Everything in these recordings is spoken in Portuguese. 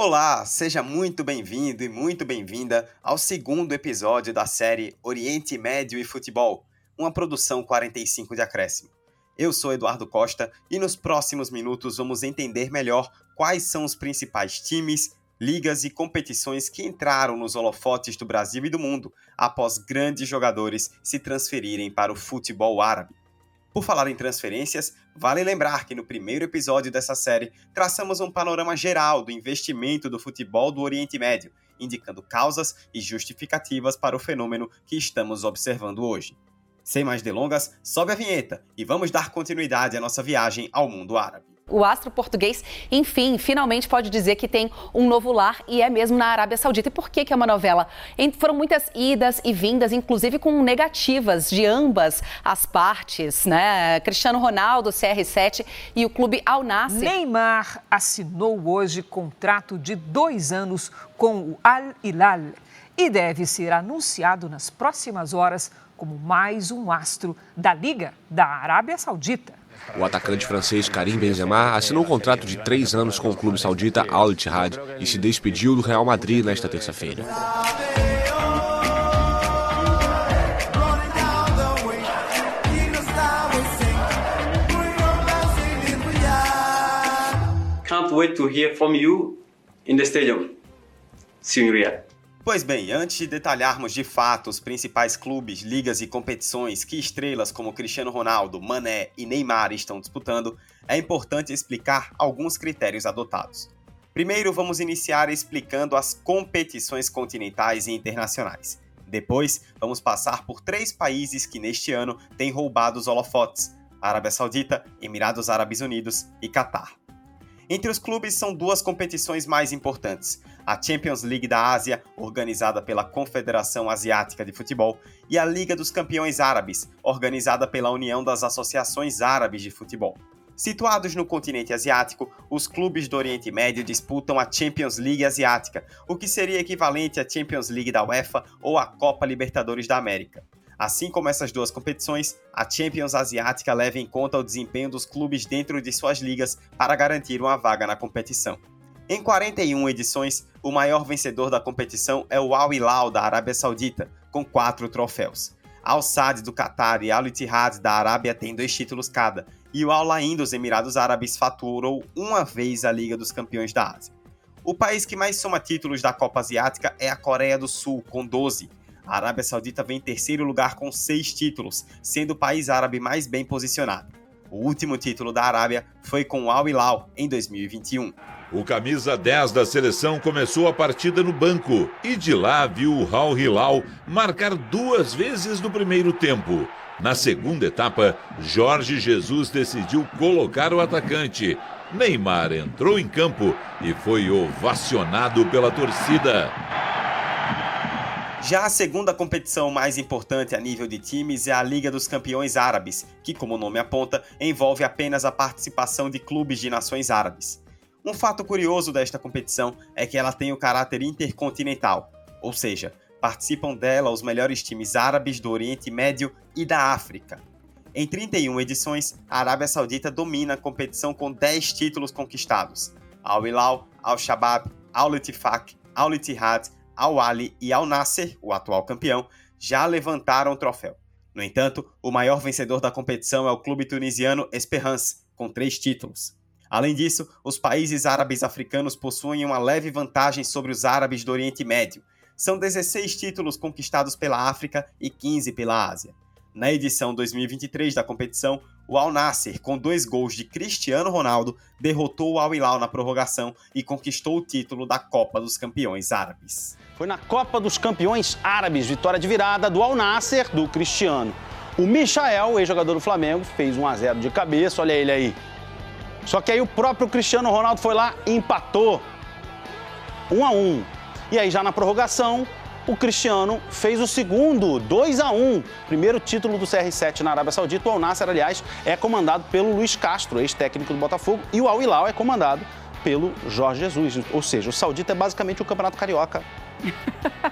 Olá, seja muito bem-vindo e muito bem-vinda ao segundo episódio da série Oriente Médio e Futebol, uma produção 45 de acréscimo. Eu sou Eduardo Costa e nos próximos minutos vamos entender melhor quais são os principais times, ligas e competições que entraram nos holofotes do Brasil e do mundo após grandes jogadores se transferirem para o futebol árabe. Por falar em transferências, vale lembrar que no primeiro episódio dessa série traçamos um panorama geral do investimento do futebol do Oriente Médio, indicando causas e justificativas para o fenômeno que estamos observando hoje. Sem mais delongas, sobe a vinheta e vamos dar continuidade à nossa viagem ao mundo árabe. O astro português, enfim, finalmente pode dizer que tem um novo lar e é mesmo na Arábia Saudita. E por que, que é uma novela? Foram muitas idas e vindas, inclusive com negativas de ambas as partes, né? Cristiano Ronaldo, CR7 e o clube Al Nassr. Neymar assinou hoje contrato de dois anos com o Al Hilal e deve ser anunciado nas próximas horas como mais um astro da Liga da Arábia Saudita. O atacante francês Karim Benzema assinou um contrato de três anos com o clube saudita Al Ittihad e se despediu do Real Madrid nesta terça-feira. Can't wait to hear from you in the stadium. See you in Riyadh. Pois bem, antes de detalharmos de fato os principais clubes, ligas e competições que estrelas como Cristiano Ronaldo, Mané e Neymar estão disputando, é importante explicar alguns critérios adotados. Primeiro, vamos iniciar explicando as competições continentais e internacionais. Depois, vamos passar por três países que neste ano têm roubado os holofotes: Arábia Saudita, Emirados Árabes Unidos e Catar. Entre os clubes são duas competições mais importantes: a Champions League da Ásia, organizada pela Confederação Asiática de Futebol, e a Liga dos Campeões Árabes, organizada pela União das Associações Árabes de Futebol. Situados no continente asiático, os clubes do Oriente Médio disputam a Champions League Asiática, o que seria equivalente à Champions League da UEFA ou à Copa Libertadores da América. Assim como essas duas competições, a Champions Asiática leva em conta o desempenho dos clubes dentro de suas ligas para garantir uma vaga na competição. Em 41 edições, o maior vencedor da competição é o Al Hilal da Arábia Saudita, com quatro troféus. Al Sadd do Qatar e Al Ittihad da Arábia têm dois títulos cada, e o Al Ain dos Emirados Árabes faturou uma vez a Liga dos Campeões da Ásia. O país que mais soma títulos da Copa Asiática é a Coreia do Sul, com 12, a Arábia Saudita vem em terceiro lugar com seis títulos, sendo o país árabe mais bem posicionado. O último título da Arábia foi com o Al Hilal em 2021. O camisa 10 da seleção começou a partida no banco e de lá viu o Al Hilal marcar duas vezes no primeiro tempo. Na segunda etapa, Jorge Jesus decidiu colocar o atacante. Neymar entrou em campo e foi ovacionado pela torcida. Já a segunda competição mais importante a nível de times é a Liga dos Campeões Árabes, que, como o nome aponta, envolve apenas a participação de clubes de nações árabes. Um fato curioso desta competição é que ela tem o caráter intercontinental, ou seja, participam dela os melhores times árabes do Oriente Médio e da África. Em 31 edições, a Arábia Saudita domina a competição com 10 títulos conquistados. Al Hilal, Al Shabab, Al Ittifaq, Al Ittihad, Al Ali e Al Nasser, o atual campeão, já levantaram o troféu. No entanto, o maior vencedor da competição é o clube tunisiano Esperance, com três títulos. Além disso, os países árabes africanos possuem uma leve vantagem sobre os árabes do Oriente Médio. São 16 títulos conquistados pela África e 15 pela Ásia. Na edição 2023 da competição, o Al Nasser, com dois gols de Cristiano Ronaldo, derrotou o Al Hilal na prorrogação e conquistou o título da Copa dos Campeões Árabes. Foi na Copa dos Campeões Árabes, vitória de virada do Al Nasser, do Cristiano. O Michael, ex-jogador do Flamengo, fez 1 a 0 de cabeça, olha ele aí. Só que aí o próprio Cristiano Ronaldo foi lá e empatou. 1 a 1. E aí já na prorrogação, o Cristiano fez o segundo, 2 a 1 Primeiro título do CR7 na Arábia Saudita. O Al Nasser, aliás, é comandado pelo Luiz Castro, ex-técnico do Botafogo, e o Al Hilal é comandado pelo Jorge Jesus. Ou seja, o Saudita é basicamente o Campeonato Carioca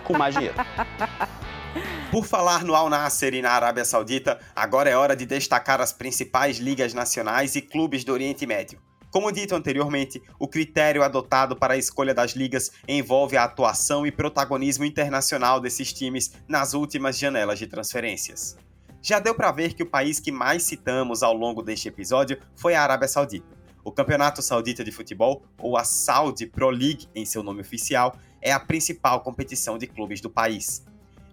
com mais dinheiro. Por falar no Al Nasser e na Arábia Saudita, agora é hora de destacar as principais ligas nacionais e clubes do Oriente Médio. Como dito anteriormente, o critério adotado para a escolha das ligas envolve a atuação e protagonismo internacional desses times nas últimas janelas de transferências. Já deu para ver que o país que mais citamos ao longo deste episódio foi a Arábia Saudita. O Campeonato Saudita de Futebol, ou a Saudi Pro League em seu nome oficial, é a principal competição de clubes do país.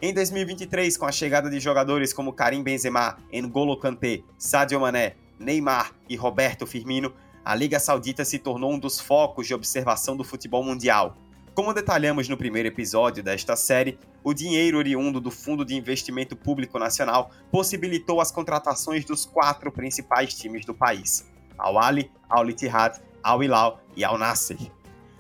Em 2023, com a chegada de jogadores como Karim Benzema, N'Golo Kanté, Sadio Mané, Neymar e Roberto Firmino, a Liga Saudita se tornou um dos focos de observação do futebol mundial. Como detalhamos no primeiro episódio desta série, o dinheiro oriundo do Fundo de Investimento Público Nacional possibilitou as contratações dos quatro principais times do país. Al-Ali, Al-Ittihad, Al-Hilal e Al-Nasser.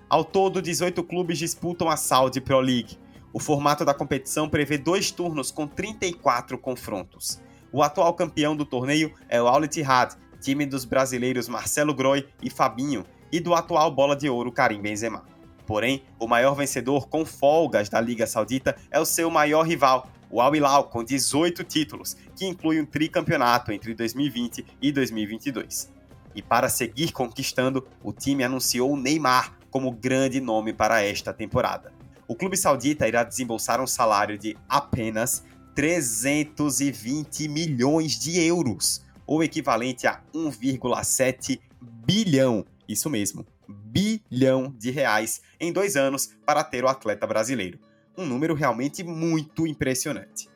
Ao todo, 18 clubes disputam a Saudi Pro League. O formato da competição prevê dois turnos com 34 confrontos. O atual campeão do torneio é o Al-Ittihad, time dos brasileiros Marcelo Groi e Fabinho, e do atual bola de ouro Karim Benzema. Porém, o maior vencedor com folgas da Liga Saudita é o seu maior rival, o Al Hilal, com 18 títulos, que inclui um tricampeonato entre 2020 e 2022. E para seguir conquistando, o time anunciou o Neymar como grande nome para esta temporada. O clube saudita irá desembolsar um salário de apenas 320 milhões de euros, ou equivalente a 1,7 bilhão, isso mesmo, bilhão de reais em dois anos para ter o atleta brasileiro. Um número realmente muito impressionante.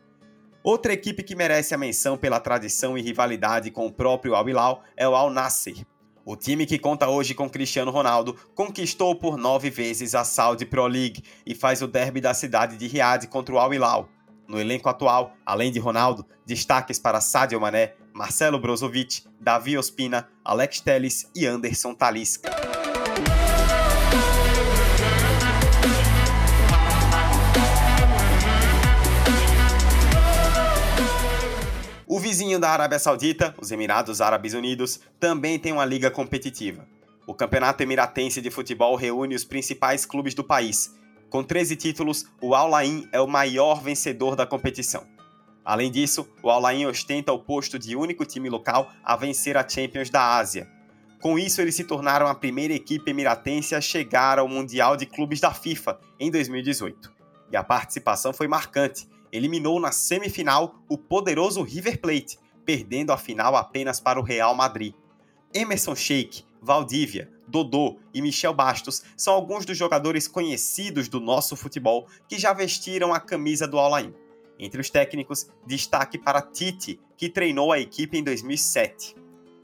Outra equipe que merece a menção pela tradição e rivalidade com o próprio Al Hilal é o Al Nasser. O time que conta hoje com Cristiano Ronaldo conquistou por nove vezes a Saudi Pro League e faz o derby da cidade de Riad contra o Al Hilal. No elenco atual, além de Ronaldo, destaques para Sadio Mané, Marcelo Brozovic, Davi Ospina, Alex Telles e Anderson Talisca. O vizinho da Arábia Saudita, os Emirados Árabes Unidos, também tem uma liga competitiva. O Campeonato Emiratense de Futebol reúne os principais clubes do país. Com 13 títulos, o Al Ain é o maior vencedor da competição. Além disso, o Al Ain ostenta o posto de único time local a vencer a Champions da Ásia. Com isso, eles se tornaram a primeira equipe emiratense a chegar ao Mundial de Clubes da FIFA em 2018. E a participação foi marcante, eliminou na semifinal o poderoso River Plate, perdendo a final apenas para o Real Madrid. Emerson Sheik, Valdívia, Dodô e Michel Bastos são alguns dos jogadores conhecidos do nosso futebol que já vestiram a camisa do Al-Ain. Entre os técnicos, destaque para Tite, que treinou a equipe em 2007.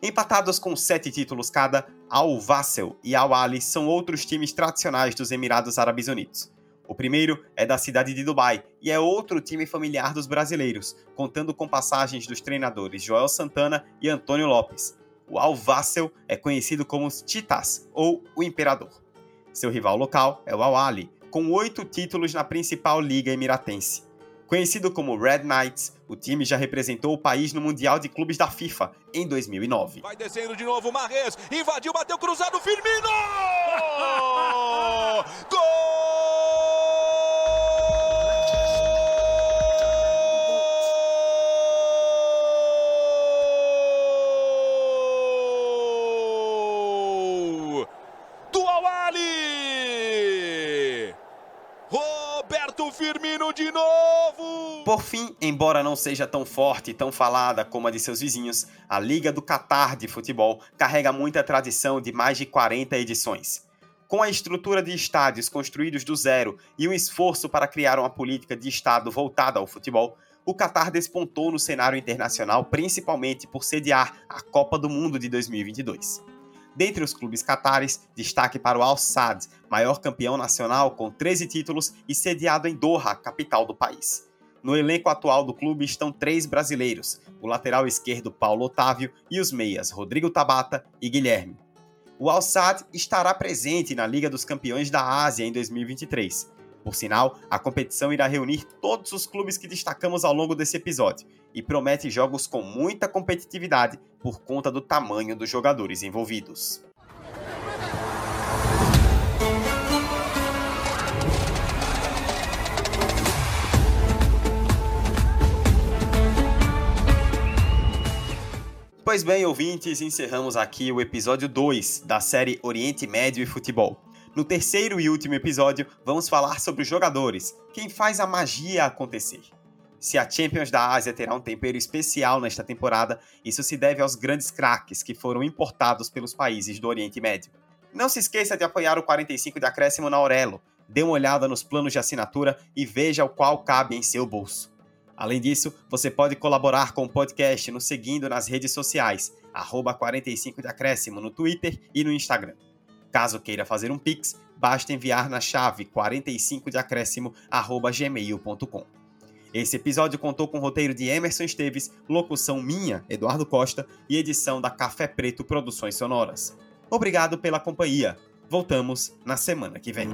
Empatados com sete títulos cada, Al Vassel e Al Ali são outros times tradicionais dos Emirados Árabes Unidos. O primeiro é da cidade de Dubai e é outro time familiar dos brasileiros, contando com passagens dos treinadores Joel Santana e Antônio Lopes. O Al Vassel é conhecido como os Titas, ou o Imperador. Seu rival local é o Al Ali, com oito títulos na principal liga emiratense. Conhecido como Red Knights, o time já representou o país no Mundial de Clubes da FIFA em 2009. Vai descendo de novo Marres, invadiu, bateu cruzado, Firmino! Firmino de novo! Por fim, embora não seja tão forte e tão falada como a de seus vizinhos, a Liga do Catar de futebol carrega muita tradição de mais de 40 edições. Com a estrutura de estádios construídos do zero e um esforço para criar uma política de Estado voltada ao futebol, o Catar despontou no cenário internacional principalmente por sediar a Copa do Mundo de 2022. Dentre os clubes catares, destaque para o Al Sadd, maior campeão nacional com 13 títulos e sediado em Doha, capital do país. No elenco atual do clube estão três brasileiros, o lateral esquerdo Paulo Otávio e os meias Rodrigo Tabata e Guilherme. O Al Sadd estará presente na Liga dos Campeões da Ásia em 2023. Por sinal, a competição irá reunir todos os clubes que destacamos ao longo desse episódio e promete jogos com muita competitividade por conta do tamanho dos jogadores envolvidos. Pois bem, ouvintes, encerramos aqui o episódio 2 da série Oriente Médio e Futebol. No terceiro e último episódio, vamos falar sobre os jogadores, quem faz a magia acontecer. Se a Champions da Ásia terá um tempero especial nesta temporada, isso se deve aos grandes craques que foram importados pelos países do Oriente Médio. Não se esqueça de apoiar o 45 de acréscimo na Aurelo, dê uma olhada nos planos de assinatura e veja o qual cabe em seu bolso. Além disso, você pode colaborar com o podcast nos seguindo nas redes sociais, arroba 45 de acréscimo no Twitter e no Instagram. Caso queira fazer um Pix, basta enviar na chave 45 de Esse episódio contou com o roteiro de Emerson Esteves, locução minha, Eduardo Costa, e edição da Café Preto Produções Sonoras. Obrigado pela companhia. Voltamos na semana que vem.